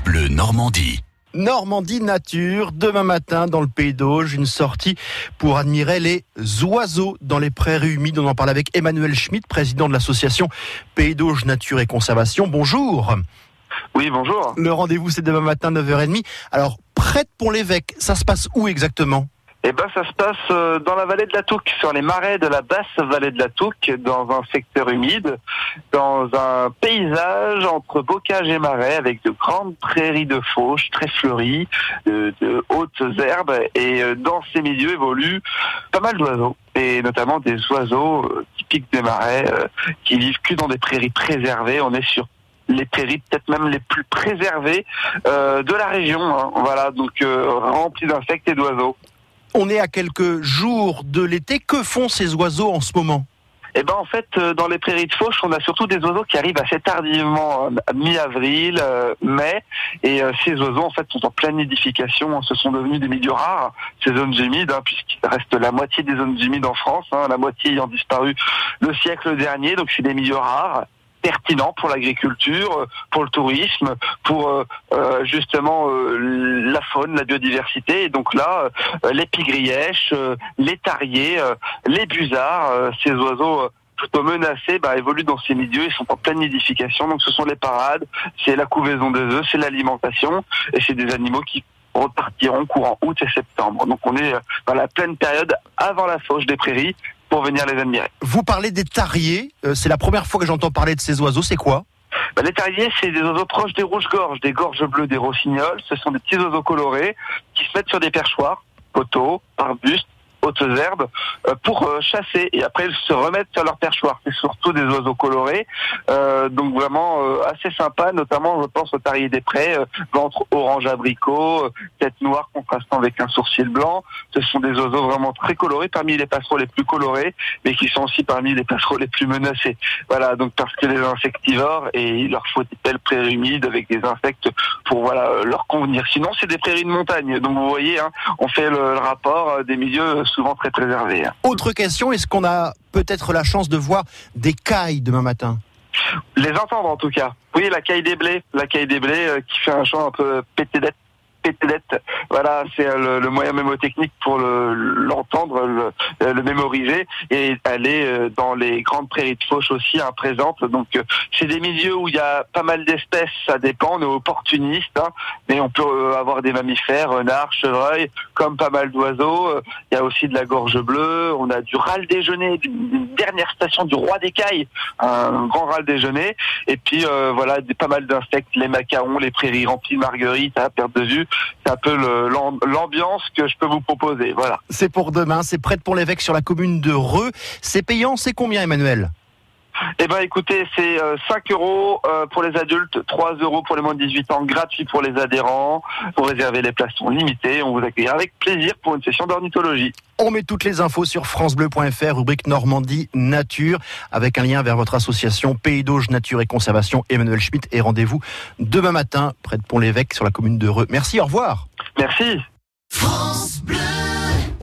France Bleu Normandie. Normandie Nature, demain matin dans le Pays d'Auge, une sortie pour admirer les oiseaux dans les prairies humides. On en parle avec Emmanuel Schmitt, président de l'association Pays d'Auge Nature et Conservation. Bonjour. Oui, bonjour. Le rendez-vous c'est demain matin 9h30. Alors, près de Pont-l'Évêque, ça se passe où exactement? Eh ben, ça se passe euh, dans la vallée de la Touque, sur les marais de la basse vallée de la Touque, dans un secteur humide, dans un paysage entre bocage et marais, avec de grandes prairies de fauche très fleuries, de, hautes herbes, et euh, dans ces milieux évoluent pas mal d'oiseaux, et notamment des oiseaux euh, typiques des marais, qui vivent que dans des prairies préservées. On est sur les prairies peut-être même les plus préservées de la région. Hein. Voilà, donc remplies d'insectes et d'oiseaux. On est à quelques jours de l'été. Que font ces oiseaux en ce moment? Eh ben en fait, euh, dans les prairies de fauche, on a surtout des oiseaux qui arrivent assez tardivement, euh, mi-avril, euh, mai, et ces oiseaux en fait sont en pleine nidification. Ce sont devenus des milieux rares, ces zones humides, hein, puisqu'il reste la moitié des zones humides en France, hein, la moitié ayant disparu le siècle dernier. Donc c'est des milieux rares pertinent pour l'agriculture, pour le tourisme, pour euh, euh, justement euh, la faune, la biodiversité. Et donc là, les pigrièches, les tariers, les busards, ces oiseaux plutôt menacés bah, évoluent dans ces milieux, ils sont en pleine nidification, donc ce sont les parades, c'est la couvaison des œufs, c'est l'alimentation, et c'est des animaux qui repartiront courant août et septembre. Donc on est dans la pleine période avant la fauche des prairies, pour venir les admirer. Vous parlez des tariers, euh, c'est la première fois que j'entends parler de ces oiseaux, c'est quoi? Bah, les tariers, c'est des oiseaux proches des rouges-gorges, des gorges bleues, des rossignols. Ce sont des petits oiseaux colorés qui se mettent sur des perchoirs, poteaux, arbustes, hautes herbes euh, pour euh, chasser et après ils se remettent sur leur perchoir. C'est surtout des oiseaux colorés, euh, donc vraiment assez sympa, notamment je pense au tarier des prés, ventre orange abricot, tête noire contrastant avec un sourcil blanc. Ce sont des oiseaux vraiment très colorés, parmi les passereaux les plus colorés, mais qui sont aussi parmi les passereaux les plus menacés. Voilà, donc parce que les insectivores et il leur faut des belles prairies humides avec des insectes pour voilà leur convenir. Sinon c'est des prairies de montagne, donc vous voyez, hein, on fait le, le rapport des milieux souvent très préservé. Hein. Autre question, est-ce qu'on a peut-être la chance de voir des cailles demain matin? Les entendre en tout cas. Oui, la caille des blés, la caille des blés euh, qui fait un chant un peu pété d'être voilà, c'est euh, le, moyen mémotechnique pour l'entendre, le, euh, le, mémoriser. Et aller euh, dans les grandes prairies de fauche aussi hein, présentes. Donc c'est des milieux où il y a pas mal d'espèces, ça dépend, on est opportuniste, hein, mais on peut avoir des mammifères, renards, chevreuils, comme pas mal d'oiseaux. Il y a aussi de la gorge bleue, on a du râle déjeuner, une dernière station du roi des cailles, un grand râle déjeuner, et puis voilà, pas mal d'insectes, les macarons, les prairies remplies de marguerites à perte de vue c'est un peu l'ambiance que je peux vous proposer. Voilà. C'est pour demain, c'est prêt pour l'évêque sur la commune de Reux. C'est payant, c'est combien Emmanuel? Eh ben écoutez, c'est 5 euh, euros euh, pour les adultes, 3 euros pour les moins de 18 ans, gratuit pour les adhérents. Pour réserver les places sont limitées. On vous accueille avec plaisir pour une session d'ornithologie. On met toutes les infos sur francebleu.fr, rubrique Normandie Nature, avec un lien vers votre association Pays d'Auge Nature et Conservation, Emmanuel Schmitt. Et rendez-vous demain matin, près de Pont-l'Évêque, sur la commune de Reux. Merci, au revoir. Merci. France Bleu.